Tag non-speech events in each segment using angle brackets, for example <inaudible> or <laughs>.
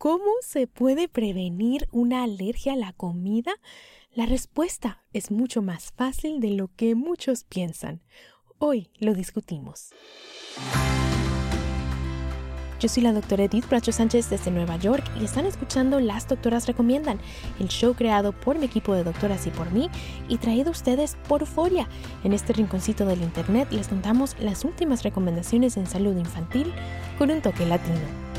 ¿Cómo se puede prevenir una alergia a la comida? La respuesta es mucho más fácil de lo que muchos piensan. Hoy lo discutimos. Yo soy la doctora Edith Bracho Sánchez desde Nueva York y están escuchando Las Doctoras Recomiendan, el show creado por mi equipo de doctoras y por mí y traído a ustedes por Euforia. En este rinconcito del internet les contamos las últimas recomendaciones en salud infantil con un toque latino.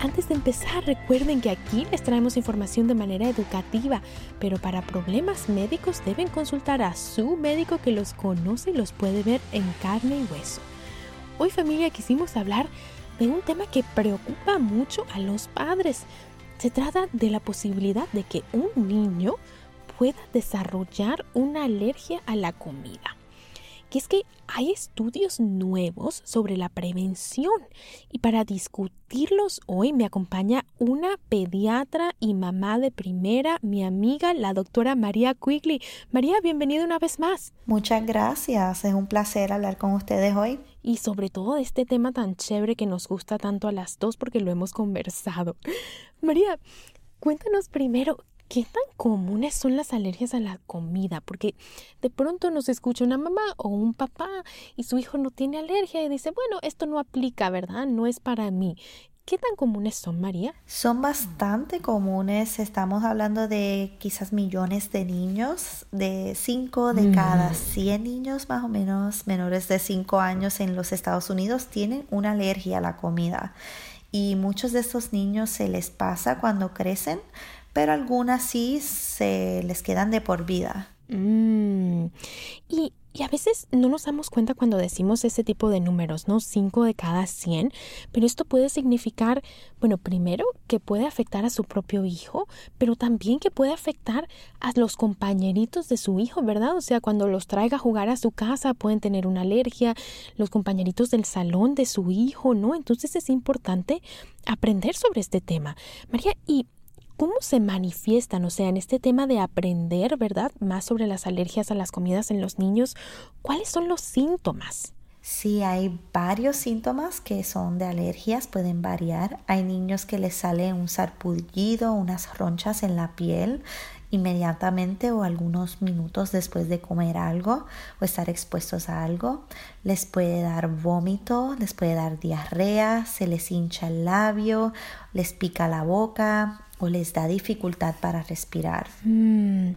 Antes de empezar, recuerden que aquí les traemos información de manera educativa, pero para problemas médicos deben consultar a su médico que los conoce y los puede ver en carne y hueso. Hoy familia quisimos hablar de un tema que preocupa mucho a los padres. Se trata de la posibilidad de que un niño pueda desarrollar una alergia a la comida que es que hay estudios nuevos sobre la prevención y para discutirlos hoy me acompaña una pediatra y mamá de primera, mi amiga, la doctora María Quigley. María, bienvenida una vez más. Muchas gracias, es un placer hablar con ustedes hoy. Y sobre todo de este tema tan chévere que nos gusta tanto a las dos porque lo hemos conversado. María, cuéntanos primero, ¿Qué tan comunes son las alergias a la comida? Porque de pronto nos escucha una mamá o un papá y su hijo no tiene alergia y dice, bueno, esto no aplica, ¿verdad? No es para mí. ¿Qué tan comunes son, María? Son bastante comunes. Estamos hablando de quizás millones de niños, de 5 de cada 100 mm. niños más o menos menores de 5 años en los Estados Unidos tienen una alergia a la comida. Y muchos de estos niños se les pasa cuando crecen pero algunas sí se les quedan de por vida. Mm. Y, a veces no nos damos cuenta cuando decimos ese tipo de números, ¿no? 5 de cada 100, pero esto puede significar, bueno, primero que puede afectar a su propio hijo, pero también que puede afectar a los compañeritos de su hijo, ¿verdad? O sea, cuando los traiga a jugar a su casa pueden tener una alergia, los compañeritos del salón de su hijo, ¿no? Entonces es importante aprender sobre este tema. María, y ¿Cómo se manifiestan? O sea, en este tema de aprender, ¿verdad? Más sobre las alergias a las comidas en los niños, ¿cuáles son los síntomas? Sí, hay varios síntomas que son de alergias, pueden variar. Hay niños que les sale un sarpullido, unas ronchas en la piel inmediatamente o algunos minutos después de comer algo o estar expuestos a algo. Les puede dar vómito, les puede dar diarrea, se les hincha el labio, les pica la boca, o les da dificultad para respirar. Mm.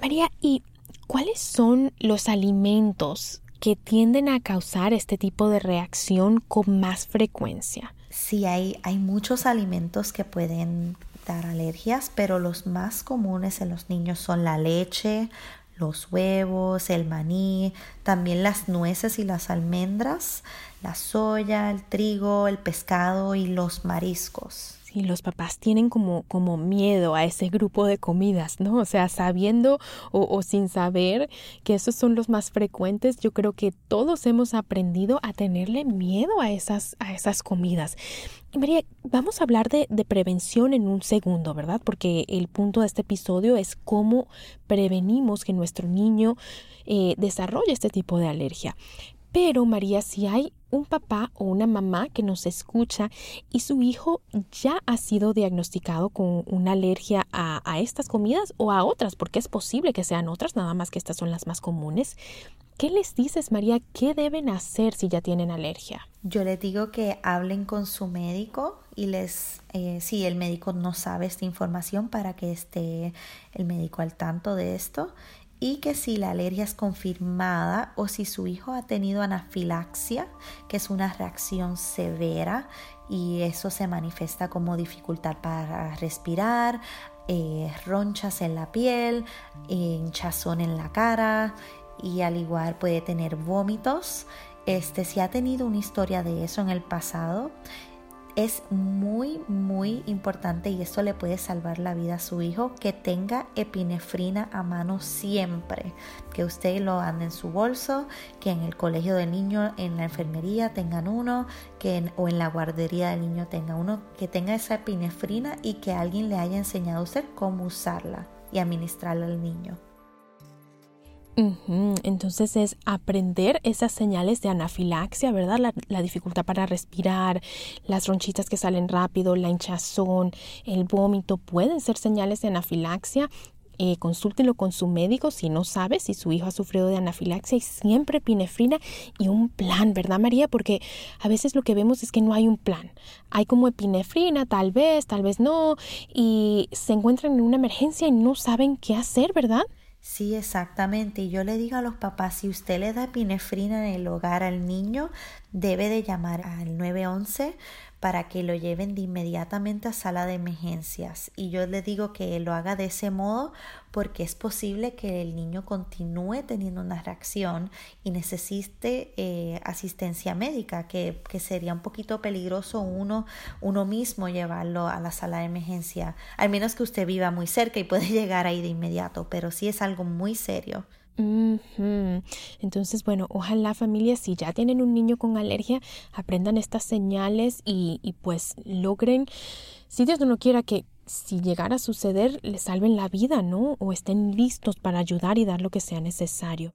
María, ¿y cuáles son los alimentos que tienden a causar este tipo de reacción con más frecuencia? Sí, hay, hay muchos alimentos que pueden dar alergias, pero los más comunes en los niños son la leche, los huevos, el maní, también las nueces y las almendras, la soya, el trigo, el pescado y los mariscos. Y los papás tienen como, como miedo a ese grupo de comidas, ¿no? O sea, sabiendo o, sin saber que esos son los más frecuentes, yo creo que todos hemos aprendido a tenerle miedo a esas, a esas comidas. Y María, vamos a hablar de, de, prevención en un segundo, ¿verdad? Porque el punto de este episodio es cómo prevenimos que nuestro niño eh, desarrolle este tipo de alergia. Pero María, si hay un papá o una mamá que nos escucha y su hijo ya ha sido diagnosticado con una alergia a, estas comidas o a otras, porque es posible que sean otras, nada más que estas son las más comunes. ¿Qué les dices, María? ¿Qué deben hacer si ya tienen alergia? Yo les digo que hablen con su médico y les, eh, si el médico no sabe esta información, para que esté el médico al tanto de esto y que si la alergia es confirmada o si su hijo ha tenido anafilaxia, que es una reacción severa y eso se manifiesta como dificultad para respirar, eh, ronchas en la piel, hinchazón en la cara y al igual puede tener vómitos. Este, si ha tenido una historia de eso en el pasado, es muy, muy importante y esto le puede salvar la vida a su hijo que tenga epinefrina a mano siempre, que usted lo ande en su bolso, que en el colegio del niño, en la enfermería tengan uno, que o en la guardería del niño tenga uno, que tenga esa epinefrina y que alguien le haya enseñado a usted cómo usarla y administrarla al niño. Entonces es aprender esas señales de anafilaxia, ¿verdad? La, dificultad para respirar, las ronchitas que salen rápido, la hinchazón, el vómito, pueden ser señales de anafilaxia. Eh, consúltelo con su médico si no sabe si su hijo ha sufrido de anafilaxia y siempre epinefrina y un plan, ¿verdad María? Porque a veces lo que vemos es que no hay un plan. Hay como epinefrina, tal vez, tal vez no, y se encuentran en una emergencia y no saben qué hacer, ¿verdad? Sí, exactamente. Y yo le digo a los papás, si usted le da epinefrina en el hogar al niño, debe de llamar al 911 para que lo lleven de inmediatamente a sala de emergencias. Y yo le digo que lo haga de ese modo porque es posible que el niño continúe teniendo una reacción y necesite eh, asistencia médica, que, que, sería un poquito peligroso uno, uno mismo llevarlo a la sala de emergencia, al menos que usted viva muy cerca y puede <laughs> llegar ahí de inmediato, pero sí es algo muy serio. Entonces, bueno, ojalá familia, si ya tienen un niño con alergia, aprendan estas señales y, y pues logren, si Dios no lo quiera, que si llegara a suceder, le salven la vida, ¿no? O estén listos para ayudar y dar lo que sea necesario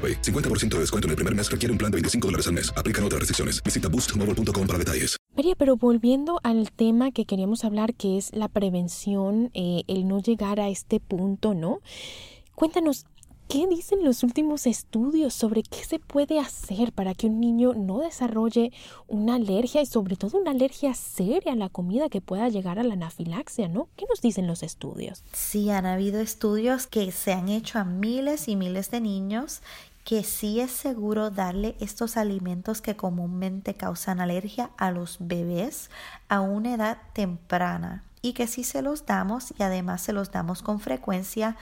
50% de descuento en el primer mes requiere un plan de 25 dólares al mes. Aplican otras restricciones. Visita boostmobile.com para detalles. María, pero volviendo al tema que queríamos hablar, que es la prevención, eh, el no llegar a este punto, ¿no? Cuéntanos, ¿Qué dicen los últimos estudios sobre qué se puede hacer para que un niño no desarrolle una alergia y sobre todo una alergia seria a la comida que pueda llegar a la anafilaxia, ¿no? ¿Qué nos dicen los estudios? Sí, han habido estudios que se han hecho a miles y miles de niños que sí es seguro darle estos alimentos que comúnmente causan alergia a los bebés a una edad temprana y que si se los damos y además se los damos con frecuencia,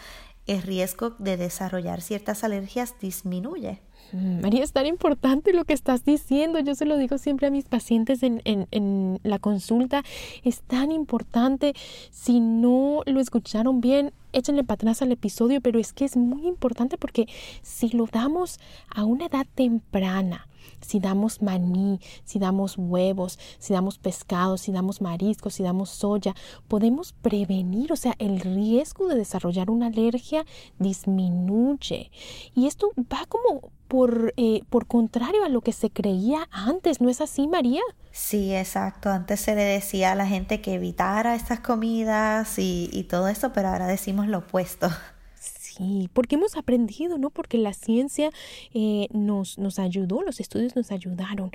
el riesgo de desarrollar ciertas alergias disminuye. Mm, María, es tan importante lo que estás diciendo. Yo se lo digo siempre a mis pacientes en, la consulta. Es tan importante. Si no lo escucharon bien, échenle para al episodio, pero es que es muy importante porque si lo damos a una edad temprana, si damos maní, si damos huevos, si damos pescado, si damos mariscos, si damos soya, podemos prevenir, o sea, el riesgo de desarrollar una alergia disminuye. Y esto va como por, eh, por contrario a lo que se creía antes, ¿no es así, María? Sí, exacto. Antes se le decía a la gente que evitara estas comidas y, y todo eso, pero ahora decimos lo opuesto. Sí, porque hemos aprendido, ¿no? Porque la ciencia eh, nos, nos ayudó, los estudios nos ayudaron.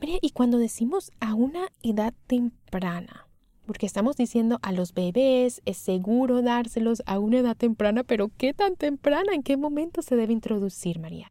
María, y cuando decimos a una edad temprana, porque estamos diciendo a los bebés es seguro dárselos a una edad temprana, pero ¿qué tan temprana? ¿En qué momento se debe introducir, María?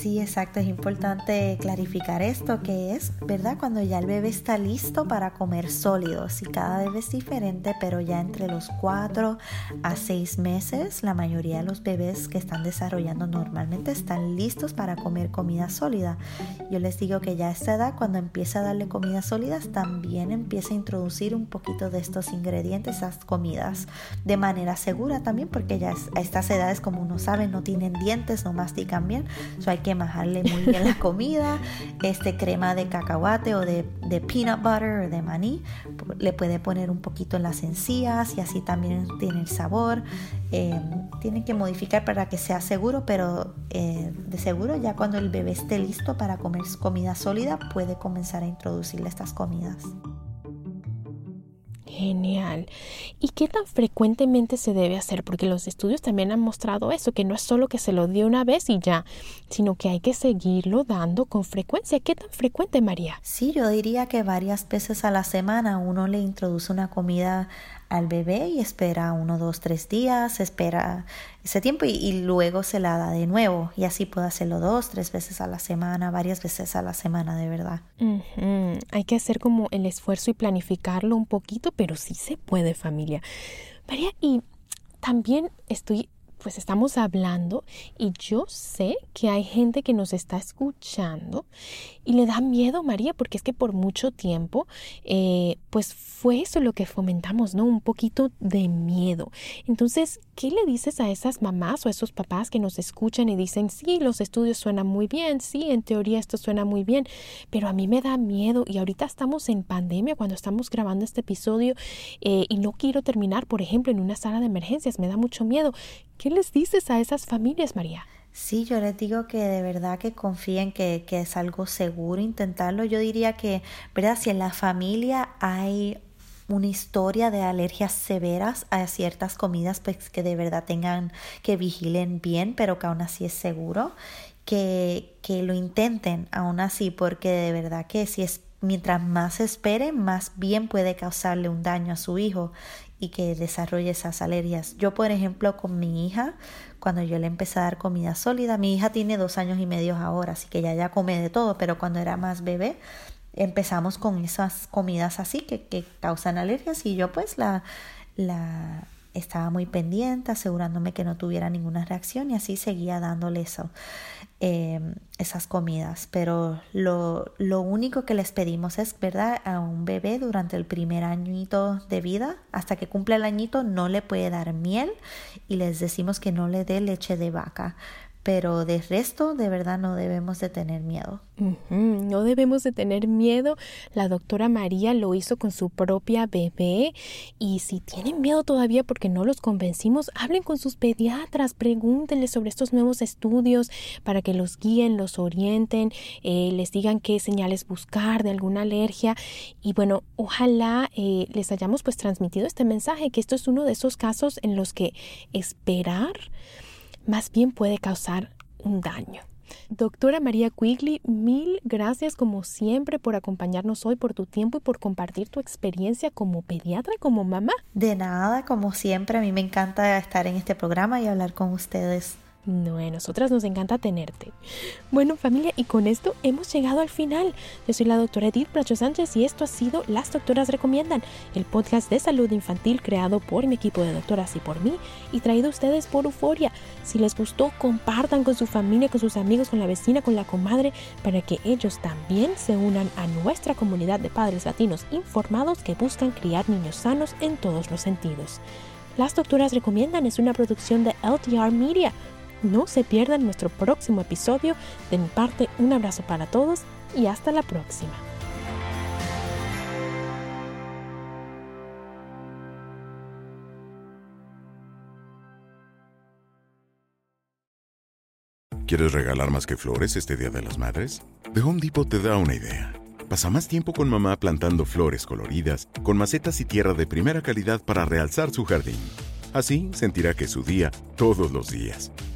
Sí, exacto, es importante clarificar esto, que es, ¿verdad? Cuando ya el bebé está listo para comer sólidos y cada bebé es diferente, pero ya entre los 4 a 6 meses, la mayoría de los bebés que están desarrollando normalmente están listos para comer comida sólida. Yo les digo que ya a esta edad, cuando empieza a darle comidas sólidas, también empieza a introducir un poquito de estos ingredientes, esas comidas, de manera segura también, porque ya a estas edades, como uno sabe, no tienen dientes, no mastican bien hay que majarle muy bien la comida. Este crema de cacahuate o de, peanut butter o de maní, le puede poner un poquito en las encías y así también tiene el sabor. Eh, tienen que modificar para que sea seguro, pero eh, de seguro ya cuando el bebé esté listo para comer comida sólida, puede comenzar a introducirle estas comidas. Genial. ¿Y qué tan frecuentemente se debe hacer? Porque los estudios también han mostrado eso, que no es solo que se lo dio una vez y ya, sino que hay que seguirlo dando con frecuencia. ¿Qué tan frecuente, María? Sí, yo diría que varias veces a la semana uno le introduce una comida al bebé y espera uno, dos, tres días, espera ese tiempo y, luego se la da de nuevo y así puede hacerlo dos, tres veces a la semana, varias veces a la semana de verdad. Hay que hacer como el esfuerzo y planificarlo un poquito, pero sí se puede familia. María, y también estoy pues estamos hablando y yo sé que hay gente que nos está escuchando y le da miedo, María, porque es que por mucho tiempo, eh, pues fue eso lo que fomentamos, ¿no? Un poquito de miedo. Entonces, ¿qué le dices a esas mamás o a esos papás que nos escuchan y dicen, sí, los estudios suenan muy bien, sí, en teoría esto suena muy bien, pero a mí me da miedo y ahorita estamos en pandemia cuando estamos grabando este episodio eh, y no quiero terminar, por ejemplo, en una sala de emergencias, me da mucho miedo. ¿Qué les dices a esas familias, María? Sí, yo les digo que de verdad que confíen que, que es algo seguro intentarlo. Yo diría que, ¿verdad? Si en la familia hay una historia de alergias severas a ciertas comidas, pues que de verdad tengan, que vigilen bien, pero que aún así es seguro, que, que lo intenten aún así, porque de verdad que si es mientras más espere, más bien puede causarle un daño a su hijo y que desarrolle esas alergias. Yo, por ejemplo, con mi hija, cuando yo le empecé a dar comida sólida, mi hija tiene dos años y medio ahora, así que ya ya come de todo, pero cuando era más bebé, empezamos con esas comidas así que, que causan alergias y yo pues la, la estaba muy pendiente, asegurándome que no tuviera ninguna reacción y así seguía dándole eso. Em, esas comidas. Pero lo, lo, único que les pedimos es, ¿verdad? A un bebé durante el primer añito de vida, hasta que cumple el añito, no le puede dar miel y les decimos que no le dé leche de vaca pero de resto de verdad no debemos de tener miedo. No debemos de tener miedo. La doctora María lo hizo con su propia bebé y si tienen miedo todavía porque no los convencimos, hablen con sus pediatras, pregúntenles sobre estos nuevos estudios para que los guíen, los orienten, eh, les digan qué señales buscar de alguna alergia y bueno, ojalá eh, les hayamos pues transmitido este mensaje que esto es uno de esos casos en los que esperar más bien puede causar un daño. Doctora María Quigley, mil gracias como siempre por acompañarnos hoy, por tu tiempo y por compartir tu experiencia como pediatra, como mamá. De nada, como siempre, a mí me encanta estar en este programa y hablar con ustedes. No, a nosotras nos encanta tenerte. Bueno, familia, y con esto hemos llegado al final. Yo soy la doctora Edith Bracho Sánchez y esto ha sido Las Doctoras Recomiendan, el podcast de salud infantil creado por mi equipo de doctoras y por mí y traído a ustedes por Euforia. Si les gustó, compartan con su familia, con sus amigos, con la vecina, con la comadre, para que ellos también se unan a nuestra comunidad de padres latinos informados que buscan criar niños sanos en todos los sentidos. Las Doctoras Recomiendan es una producción de LTR Media no se pierdan nuestro próximo episodio. De mi parte, un abrazo para todos y hasta la próxima. ¿Quieres regalar más que flores este Día de las Madres? The Home Depot te da una idea. Pasa más tiempo con mamá plantando flores coloridas, con macetas y tierra de primera calidad para realzar su jardín. Así sentirá que es su día todos los días